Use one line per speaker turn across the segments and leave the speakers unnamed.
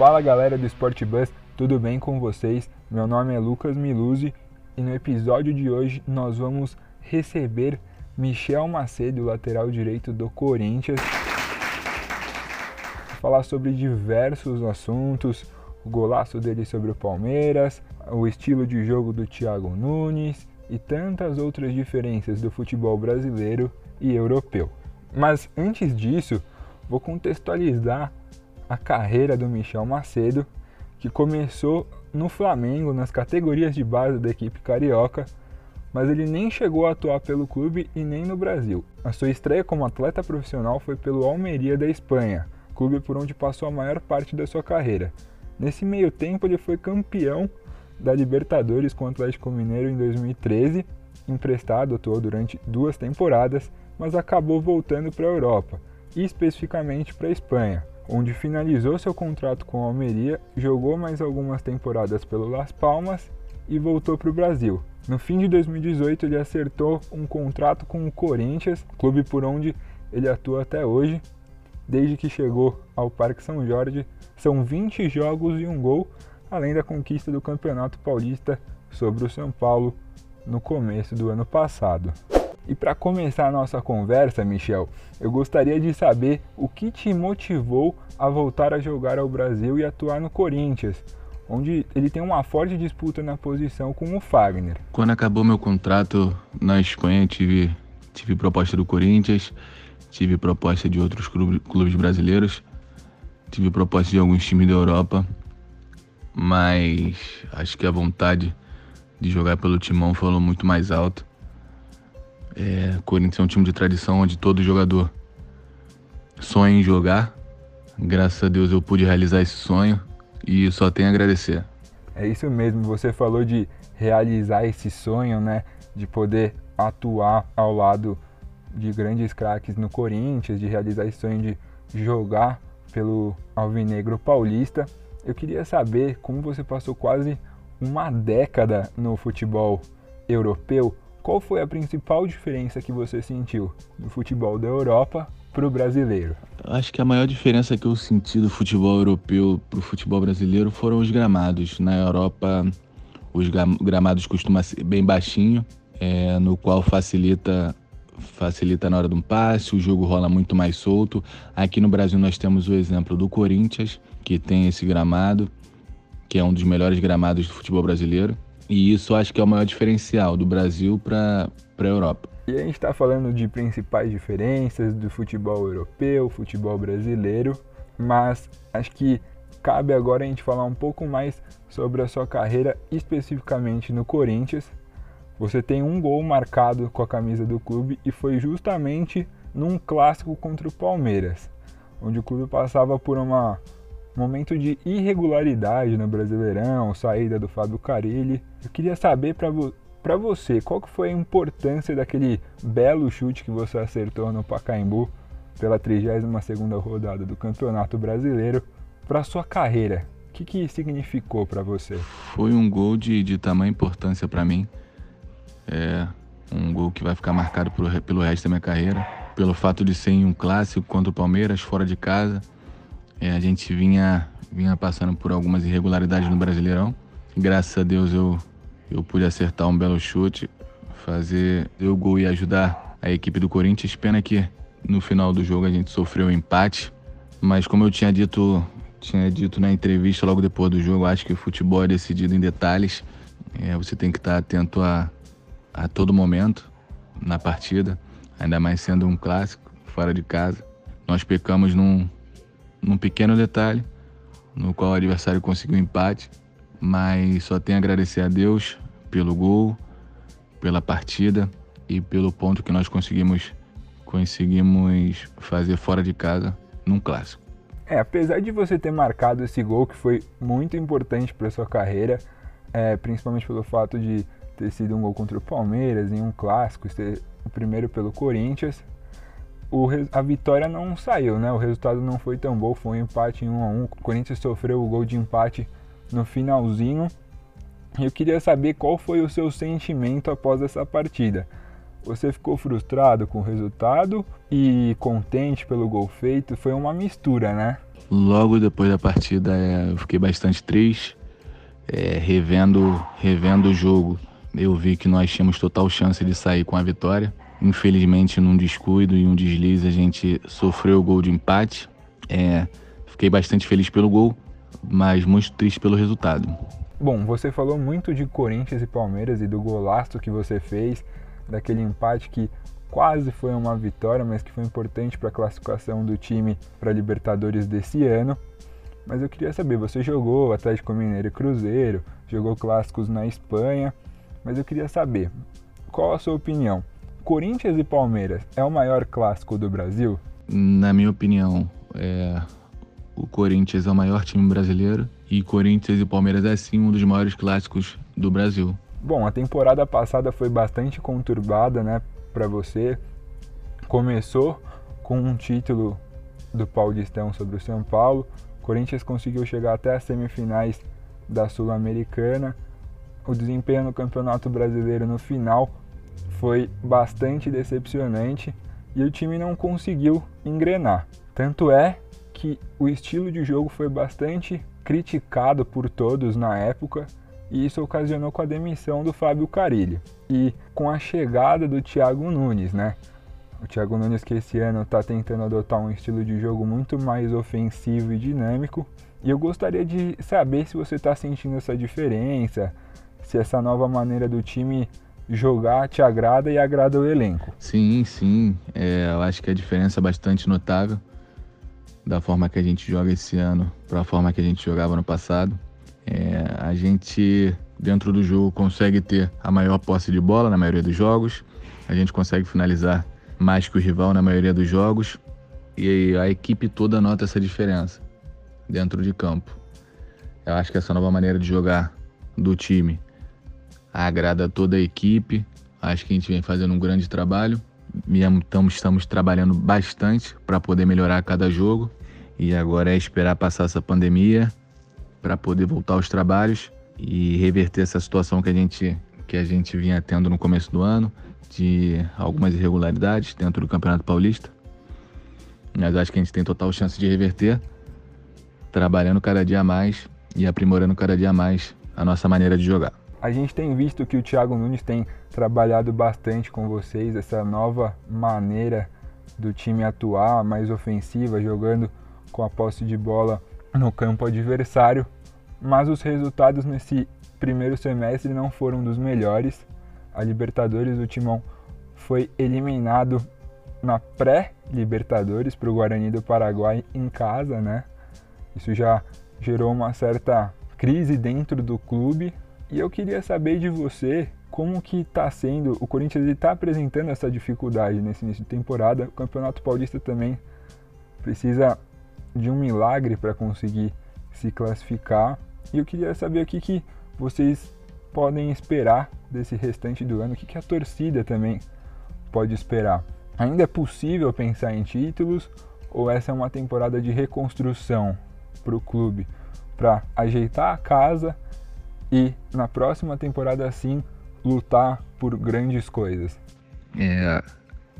Fala galera do Sport Bus, tudo bem com vocês? Meu nome é Lucas Miluzzi e no episódio de hoje nós vamos receber Michel Macedo, lateral direito do Corinthians. Falar sobre diversos assuntos, o golaço dele sobre o Palmeiras, o estilo de jogo do Thiago Nunes e tantas outras diferenças do futebol brasileiro e europeu. Mas antes disso, vou contextualizar a carreira do Michel Macedo, que começou no Flamengo nas categorias de base da equipe carioca, mas ele nem chegou a atuar pelo clube e nem no Brasil. A sua estreia como atleta profissional foi pelo Almeria da Espanha, clube por onde passou a maior parte da sua carreira. Nesse meio tempo, ele foi campeão da Libertadores com o Atlético Mineiro em 2013, emprestado, atuou durante duas temporadas, mas acabou voltando para a Europa, e especificamente para a Espanha, onde finalizou seu contrato com o Almeria, jogou mais algumas temporadas pelo Las Palmas e voltou para o Brasil. No fim de 2018, ele acertou um contrato com o Corinthians, clube por onde ele atua até hoje. Desde que chegou ao Parque São Jorge, são 20 jogos e um gol, além da conquista do Campeonato Paulista sobre o São Paulo no começo do ano passado. E para começar a nossa conversa, Michel, eu gostaria de saber o que te motivou a voltar a jogar ao Brasil e atuar no Corinthians, onde ele tem uma forte disputa na posição com o Fagner.
Quando acabou meu contrato na Espanha, tive, tive proposta do Corinthians, tive proposta de outros clubes brasileiros, tive proposta de alguns times da Europa, mas acho que a vontade de jogar pelo Timão falou muito mais alto. É, Corinthians é um time de tradição onde todo jogador sonha em jogar. Graças a Deus eu pude realizar esse sonho e só tenho a agradecer.
É isso mesmo, você falou de realizar esse sonho, né? De poder atuar ao lado de grandes craques no Corinthians, de realizar esse sonho de jogar pelo Alvinegro Paulista. Eu queria saber como você passou quase uma década no futebol europeu. Qual foi a principal diferença que você sentiu do futebol da Europa para o brasileiro?
Acho que a maior diferença que eu senti do futebol europeu para o futebol brasileiro foram os gramados. Na Europa, os gramados costumam ser bem baixinho, é, no qual facilita facilita na hora de um passe, o jogo rola muito mais solto. Aqui no Brasil nós temos o exemplo do Corinthians, que tem esse gramado, que é um dos melhores gramados do futebol brasileiro. E isso acho que é o maior diferencial do Brasil para a Europa.
E a gente está falando de principais diferenças do futebol europeu, futebol brasileiro, mas acho que cabe agora a gente falar um pouco mais sobre a sua carreira especificamente no Corinthians. Você tem um gol marcado com a camisa do clube e foi justamente num clássico contra o Palmeiras, onde o clube passava por uma momento de irregularidade no Brasileirão, saída do Fábio Carilli. Eu queria saber para vo você qual que foi a importância daquele belo chute que você acertou no Pacaembu pela 32ª rodada do Campeonato Brasileiro para sua carreira. O que, que significou para você?
Foi um gol de, de tamanha importância para mim. É um gol que vai ficar marcado pelo resto da minha carreira. Pelo fato de ser em um clássico contra o Palmeiras, fora de casa é, a gente vinha, vinha passando por algumas irregularidades no Brasileirão. Graças a Deus eu, eu pude acertar um belo chute, fazer o gol e ajudar a equipe do Corinthians. Pena que no final do jogo a gente sofreu um empate, mas como eu tinha dito, tinha dito na entrevista logo depois do jogo, acho que o futebol é decidido em detalhes. É, você tem que estar atento a, a todo momento na partida, ainda mais sendo um clássico fora de casa. Nós pecamos num, num pequeno detalhe, no qual o adversário conseguiu um empate, mas só tenho a agradecer a Deus pelo gol, pela partida e pelo ponto que nós conseguimos conseguimos fazer fora de casa num clássico.
É, apesar de você ter marcado esse gol que foi muito importante para sua carreira, é, principalmente pelo fato de ter sido um gol contra o Palmeiras em um clássico, ser o primeiro pelo Corinthians, o, a vitória não saiu, né? O resultado não foi tão bom, foi um empate em 1 a 1. O Corinthians sofreu o gol de empate no finalzinho. Eu queria saber qual foi o seu sentimento após essa partida. Você ficou frustrado com o resultado e contente pelo gol feito? Foi uma mistura, né?
Logo depois da partida, é, eu fiquei bastante triste. É, revendo, revendo o jogo, eu vi que nós tínhamos total chance de sair com a vitória. Infelizmente, num descuido e um deslize, a gente sofreu o gol de empate. É, fiquei bastante feliz pelo gol, mas muito triste pelo resultado.
Bom, você falou muito de Corinthians e Palmeiras e do golaço que você fez, daquele empate que quase foi uma vitória, mas que foi importante para a classificação do time para Libertadores desse ano. Mas eu queria saber, você jogou Atlético Mineiro e Cruzeiro, jogou clássicos na Espanha, mas eu queria saber, qual a sua opinião? Corinthians e Palmeiras é o maior clássico do Brasil?
Na minha opinião, é... o Corinthians é o maior time brasileiro e Corinthians e Palmeiras é sim um dos maiores clássicos do Brasil.
Bom, a temporada passada foi bastante conturbada, né, para você. Começou com um título do Paulistão sobre o São Paulo. O Corinthians conseguiu chegar até as semifinais da Sul-Americana. O desempenho no Campeonato Brasileiro no final foi bastante decepcionante e o time não conseguiu engrenar. Tanto é que o estilo de jogo foi bastante criticado por todos na época e isso ocasionou com a demissão do Fábio Carilli e com a chegada do Thiago Nunes, né? O Thiago Nunes que esse ano está tentando adotar um estilo de jogo muito mais ofensivo e dinâmico. E eu gostaria de saber se você está sentindo essa diferença, se essa nova maneira do time jogar te agrada e agrada o elenco.
Sim, sim. É, eu acho que a diferença é bastante notável da forma que a gente joga esse ano para a forma que a gente jogava no passado. É, a gente, dentro do jogo, consegue ter a maior posse de bola na maioria dos jogos, a gente consegue finalizar mais que o rival na maioria dos jogos e a equipe toda nota essa diferença dentro de campo. Eu acho que essa nova maneira de jogar do time agrada toda a equipe. Acho que a gente vem fazendo um grande trabalho. Estamos, trabalhando bastante para poder melhorar cada jogo. E agora é esperar passar essa pandemia para poder voltar aos trabalhos e reverter essa situação que a gente que a gente vinha tendo no começo do ano de algumas irregularidades dentro do Campeonato Paulista. Mas acho que a gente tem total chance de reverter, trabalhando cada dia mais e aprimorando cada dia mais a nossa maneira de jogar.
A gente tem visto que o Thiago Nunes tem trabalhado bastante com vocês, essa nova maneira do time atuar, mais ofensiva, jogando com a posse de bola no campo adversário, mas os resultados nesse primeiro semestre não foram dos melhores. A Libertadores, o Timão foi eliminado na pré-Libertadores para o Guarani do Paraguai em casa, né? Isso já gerou uma certa crise dentro do clube. E eu queria saber de você como que está sendo, o Corinthians está apresentando essa dificuldade nesse início de temporada. O Campeonato Paulista também precisa de um milagre para conseguir se classificar. E eu queria saber o que, que vocês podem esperar desse restante do ano, o que, que a torcida também pode esperar. Ainda é possível pensar em títulos ou essa é uma temporada de reconstrução para o clube, para ajeitar a casa e na próxima temporada sim lutar por grandes coisas?
É,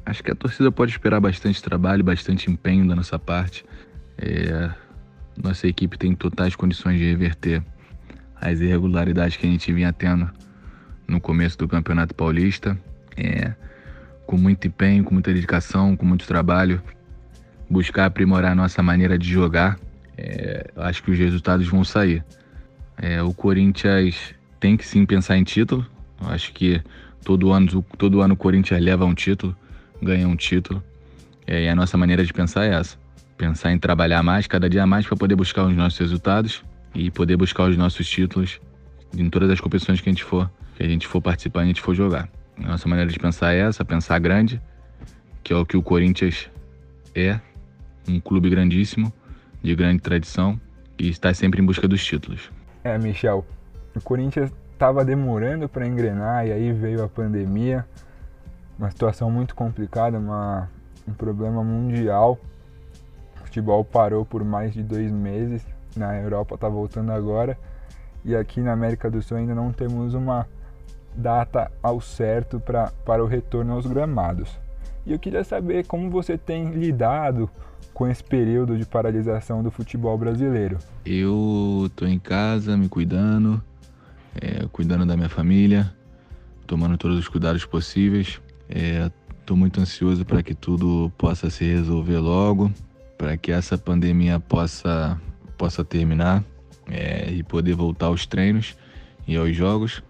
acho que a torcida pode esperar bastante trabalho, bastante empenho da nossa parte. É, nossa equipe tem totais condições de reverter as irregularidades que a gente vinha tendo no começo do Campeonato Paulista. É, com muito empenho, com muita dedicação, com muito trabalho, buscar aprimorar a nossa maneira de jogar. É, acho que os resultados vão sair. É, o Corinthians tem que sim pensar em título. Acho que todo ano, todo ano o Corinthians leva um título, ganha um título. É, e a nossa maneira de pensar é essa pensar em trabalhar mais, cada dia mais, para poder buscar os nossos resultados e poder buscar os nossos títulos em todas as competições que a gente for, que a gente for participar, a gente for jogar. A nossa maneira de pensar é essa, pensar grande, que é o que o Corinthians é, um clube grandíssimo, de grande tradição e está sempre em busca dos títulos.
É, Michel, o Corinthians estava demorando para engrenar e aí veio a pandemia, uma situação muito complicada, uma, um problema mundial futebol parou por mais de dois meses. Na Europa está voltando agora. E aqui na América do Sul ainda não temos uma data ao certo pra, para o retorno aos gramados. E eu queria saber como você tem lidado com esse período de paralisação do futebol brasileiro.
Eu estou em casa, me cuidando, é, cuidando da minha família, tomando todos os cuidados possíveis. Estou é, muito ansioso para que tudo possa se resolver logo, para que essa pandemia possa, possa terminar é, e poder voltar aos treinos e aos jogos.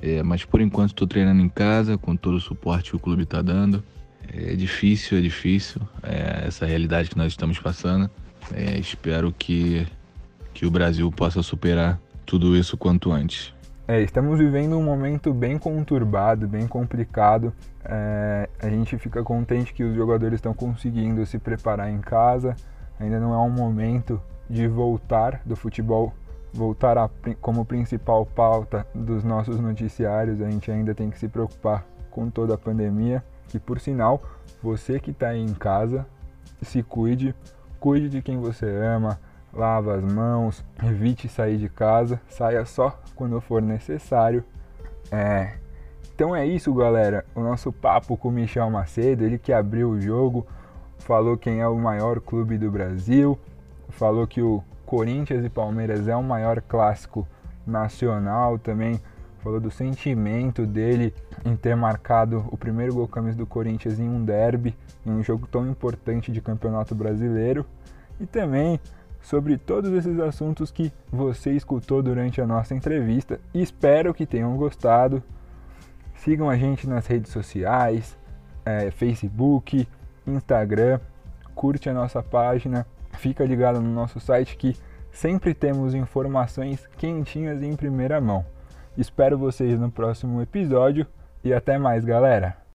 É, mas por enquanto estou treinando em casa com todo o suporte que o clube está dando. É difícil, é difícil é, essa realidade que nós estamos passando. É, espero que, que o Brasil possa superar tudo isso quanto antes.
É, estamos vivendo um momento bem conturbado, bem complicado. É, a gente fica contente que os jogadores estão conseguindo se preparar em casa. Ainda não é um momento de voltar do futebol, voltar a, como principal pauta dos nossos noticiários. A gente ainda tem que se preocupar com toda a pandemia. Que por sinal, você que está aí em casa, se cuide, cuide de quem você ama, lava as mãos, evite sair de casa, saia só quando for necessário. É, então é isso, galera. O nosso papo com o Michel Macedo, ele que abriu o jogo, falou quem é o maior clube do Brasil, falou que o Corinthians e Palmeiras é o maior clássico nacional também, falou do sentimento dele em ter marcado o primeiro gol camisa do Corinthians em um derby, em um jogo tão importante de campeonato brasileiro, e também sobre todos esses assuntos que você escutou durante a nossa entrevista. Espero que tenham gostado. Sigam a gente nas redes sociais, é, Facebook, Instagram, curte a nossa página, fica ligado no nosso site que sempre temos informações quentinhas em primeira mão. Espero vocês no próximo episódio e até mais, galera!